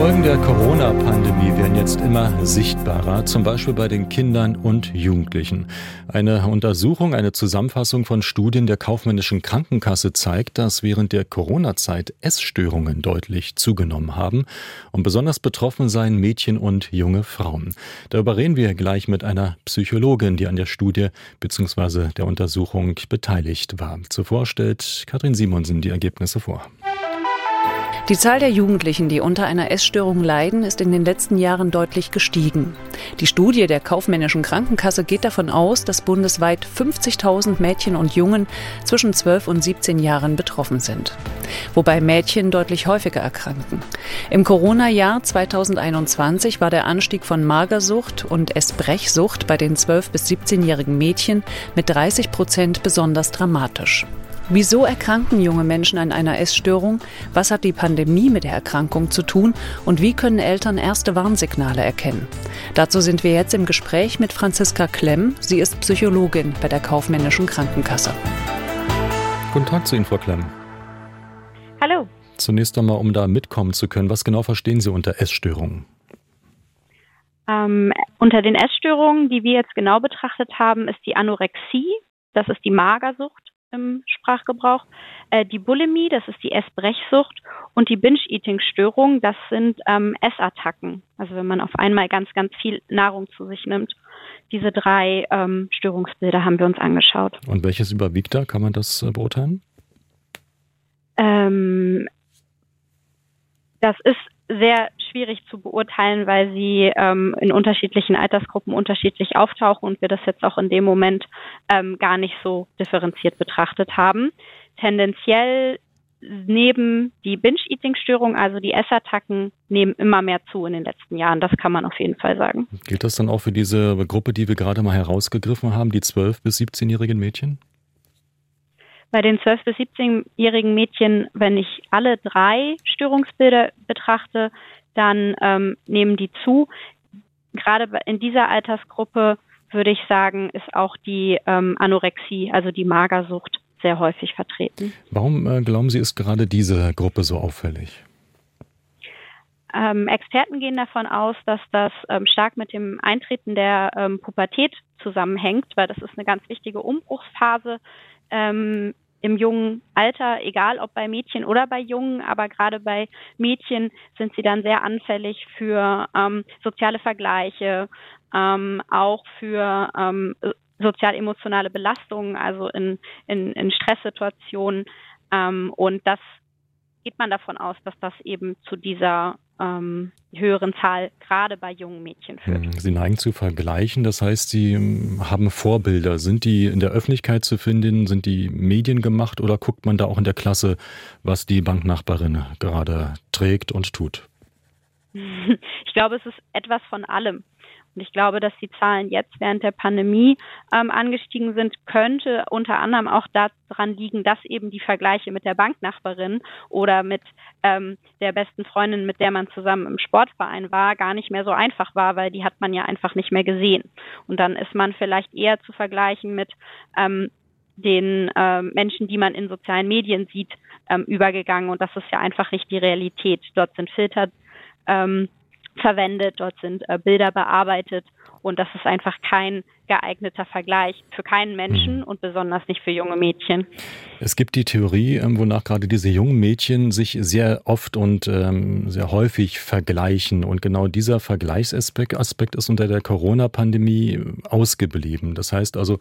Folgen der Corona-Pandemie werden jetzt immer sichtbarer, zum Beispiel bei den Kindern und Jugendlichen. Eine Untersuchung, eine Zusammenfassung von Studien der kaufmännischen Krankenkasse zeigt, dass während der Corona-Zeit Essstörungen deutlich zugenommen haben und besonders betroffen seien Mädchen und junge Frauen. Darüber reden wir gleich mit einer Psychologin, die an der Studie bzw. der Untersuchung beteiligt war. Zuvor stellt Katrin Simonsen die Ergebnisse vor. Die Zahl der Jugendlichen, die unter einer Essstörung leiden, ist in den letzten Jahren deutlich gestiegen. Die Studie der kaufmännischen Krankenkasse geht davon aus, dass bundesweit 50.000 Mädchen und Jungen zwischen 12 und 17 Jahren betroffen sind. Wobei Mädchen deutlich häufiger erkranken. Im Corona-Jahr 2021 war der Anstieg von Magersucht und Essbrechsucht bei den 12- bis 17-jährigen Mädchen mit 30 Prozent besonders dramatisch. Wieso erkranken junge Menschen an einer Essstörung? Was hat die Pandemie mit der Erkrankung zu tun? Und wie können Eltern erste Warnsignale erkennen? Dazu sind wir jetzt im Gespräch mit Franziska Klemm. Sie ist Psychologin bei der Kaufmännischen Krankenkasse. Guten Tag zu Ihnen, Frau Klemm. Hallo. Zunächst einmal, um da mitkommen zu können, was genau verstehen Sie unter Essstörungen? Ähm, unter den Essstörungen, die wir jetzt genau betrachtet haben, ist die Anorexie, das ist die Magersucht im Sprachgebrauch. Äh, die Bulimie, das ist die Essbrechsucht und die Binge-Eating-Störung, das sind ähm, Essattacken. Also wenn man auf einmal ganz, ganz viel Nahrung zu sich nimmt. Diese drei ähm, Störungsbilder haben wir uns angeschaut. Und welches überwiegt da? Kann man das äh, beurteilen? Ähm, das ist sehr schwierig zu beurteilen, weil sie ähm, in unterschiedlichen Altersgruppen unterschiedlich auftauchen und wir das jetzt auch in dem Moment ähm, gar nicht so differenziert betrachtet haben. Tendenziell neben die Binge-Eating-Störung, also die Essattacken, nehmen immer mehr zu in den letzten Jahren. Das kann man auf jeden Fall sagen. Gilt das dann auch für diese Gruppe, die wir gerade mal herausgegriffen haben, die 12- bis 17-jährigen Mädchen? Bei den 12- bis 17-jährigen Mädchen, wenn ich alle drei Störungsbilder betrachte, dann ähm, nehmen die zu. Gerade in dieser Altersgruppe würde ich sagen, ist auch die ähm, Anorexie, also die Magersucht, sehr häufig vertreten. Warum äh, glauben Sie, ist gerade diese Gruppe so auffällig? Ähm, Experten gehen davon aus, dass das ähm, stark mit dem Eintreten der ähm, Pubertät zusammenhängt, weil das ist eine ganz wichtige Umbruchsphase ähm, im jungen Alter, egal ob bei Mädchen oder bei Jungen, aber gerade bei Mädchen sind sie dann sehr anfällig für ähm, soziale Vergleiche, ähm, auch für ähm, sozial-emotionale Belastungen, also in, in, in Stresssituationen. Ähm, und das geht man davon aus, dass das eben zu dieser ähm, höheren Zahl gerade bei jungen Mädchen führt. Hm, Sie neigen zu vergleichen, das heißt, Sie ähm, haben Vorbilder. Sind die in der Öffentlichkeit zu finden? Sind die Medien gemacht oder guckt man da auch in der Klasse, was die Banknachbarin gerade trägt und tut? Ich glaube, es ist etwas von allem. Und ich glaube, dass die Zahlen jetzt während der Pandemie ähm, angestiegen sind, könnte unter anderem auch daran liegen, dass eben die Vergleiche mit der Banknachbarin oder mit ähm, der besten Freundin, mit der man zusammen im Sportverein war, gar nicht mehr so einfach war, weil die hat man ja einfach nicht mehr gesehen. Und dann ist man vielleicht eher zu vergleichen mit ähm, den äh, Menschen, die man in sozialen Medien sieht, ähm, übergegangen. Und das ist ja einfach nicht die Realität. Dort sind Filter ähm, verwendet, dort sind äh, Bilder bearbeitet und das ist einfach kein geeigneter Vergleich für keinen Menschen mhm. und besonders nicht für junge Mädchen. Es gibt die Theorie, ähm, wonach gerade diese jungen Mädchen sich sehr oft und ähm, sehr häufig vergleichen. Und genau dieser Vergleichsaspekt Aspekt ist unter der Corona-Pandemie ausgeblieben. Das heißt also,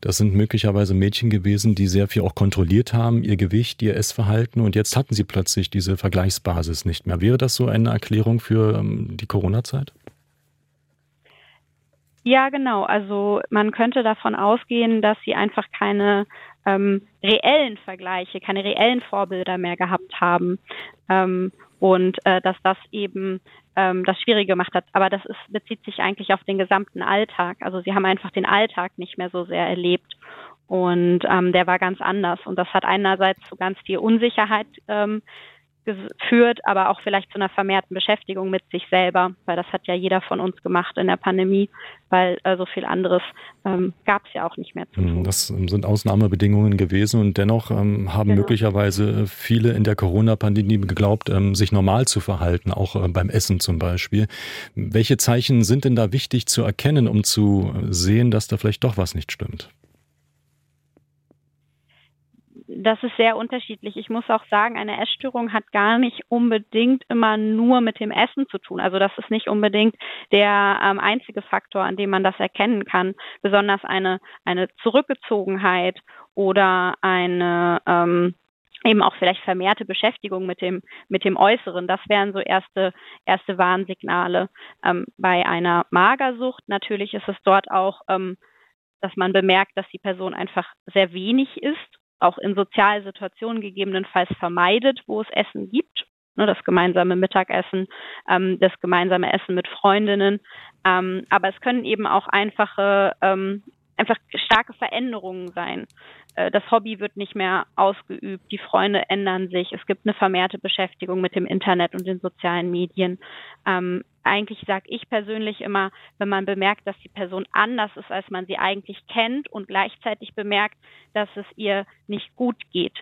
das sind möglicherweise Mädchen gewesen, die sehr viel auch kontrolliert haben, ihr Gewicht, ihr Essverhalten. Und jetzt hatten sie plötzlich diese Vergleichsbasis nicht mehr. Wäre das so eine Erklärung für ähm, die Corona-Zeit? Ja, genau. Also man könnte davon ausgehen, dass sie einfach keine ähm, reellen Vergleiche, keine reellen Vorbilder mehr gehabt haben ähm, und äh, dass das eben ähm, das schwierig gemacht hat. Aber das ist, bezieht sich eigentlich auf den gesamten Alltag. Also sie haben einfach den Alltag nicht mehr so sehr erlebt und ähm, der war ganz anders und das hat einerseits zu ganz viel Unsicherheit ähm, führt, aber auch vielleicht zu einer vermehrten Beschäftigung mit sich selber, weil das hat ja jeder von uns gemacht in der Pandemie, weil äh, so viel anderes ähm, gab es ja auch nicht mehr zu tun. Das sind Ausnahmebedingungen gewesen und dennoch ähm, haben genau. möglicherweise viele in der Corona-Pandemie geglaubt, ähm, sich normal zu verhalten, auch äh, beim Essen zum Beispiel. Welche Zeichen sind denn da wichtig zu erkennen, um zu sehen, dass da vielleicht doch was nicht stimmt? Das ist sehr unterschiedlich. Ich muss auch sagen, eine Essstörung hat gar nicht unbedingt immer nur mit dem Essen zu tun. Also das ist nicht unbedingt der ähm, einzige Faktor, an dem man das erkennen kann. Besonders eine, eine Zurückgezogenheit oder eine ähm, eben auch vielleicht vermehrte Beschäftigung mit dem mit dem Äußeren. Das wären so erste erste Warnsignale. Ähm, bei einer Magersucht natürlich ist es dort auch ähm, dass man bemerkt, dass die Person einfach sehr wenig isst auch in sozialen Situationen gegebenenfalls vermeidet, wo es Essen gibt. Ne, das gemeinsame Mittagessen, ähm, das gemeinsame Essen mit Freundinnen. Ähm, aber es können eben auch einfache, ähm, einfach starke Veränderungen sein. Äh, das Hobby wird nicht mehr ausgeübt, die Freunde ändern sich, es gibt eine vermehrte Beschäftigung mit dem Internet und den sozialen Medien. Ähm, eigentlich sage ich persönlich immer, wenn man bemerkt, dass die Person anders ist, als man sie eigentlich kennt und gleichzeitig bemerkt, dass es ihr nicht gut geht.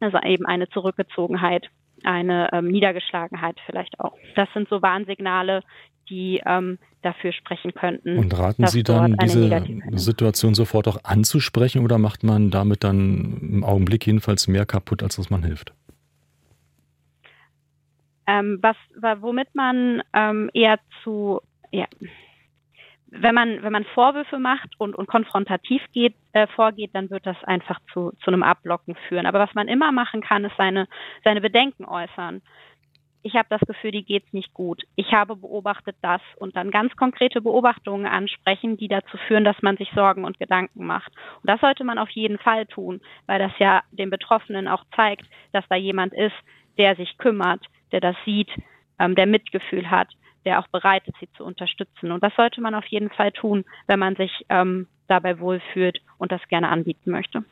Also eben eine Zurückgezogenheit, eine ähm, Niedergeschlagenheit vielleicht auch. Das sind so Warnsignale, die ähm, dafür sprechen könnten. Und raten Sie dann, diese Situation sofort auch anzusprechen oder macht man damit dann im Augenblick jedenfalls mehr kaputt, als dass man hilft? Ähm, was, womit man ähm, eher zu, ja, wenn man, wenn man Vorwürfe macht und, und konfrontativ geht, äh, vorgeht, dann wird das einfach zu, zu einem Abblocken führen. Aber was man immer machen kann, ist seine, seine Bedenken äußern. Ich habe das Gefühl, die geht's nicht gut. Ich habe beobachtet das und dann ganz konkrete Beobachtungen ansprechen, die dazu führen, dass man sich Sorgen und Gedanken macht. Und das sollte man auf jeden Fall tun, weil das ja den Betroffenen auch zeigt, dass da jemand ist, der sich kümmert, der das sieht, ähm, der Mitgefühl hat, der auch bereit ist, sie zu unterstützen. Und das sollte man auf jeden Fall tun, wenn man sich ähm, dabei wohlfühlt und das gerne anbieten möchte.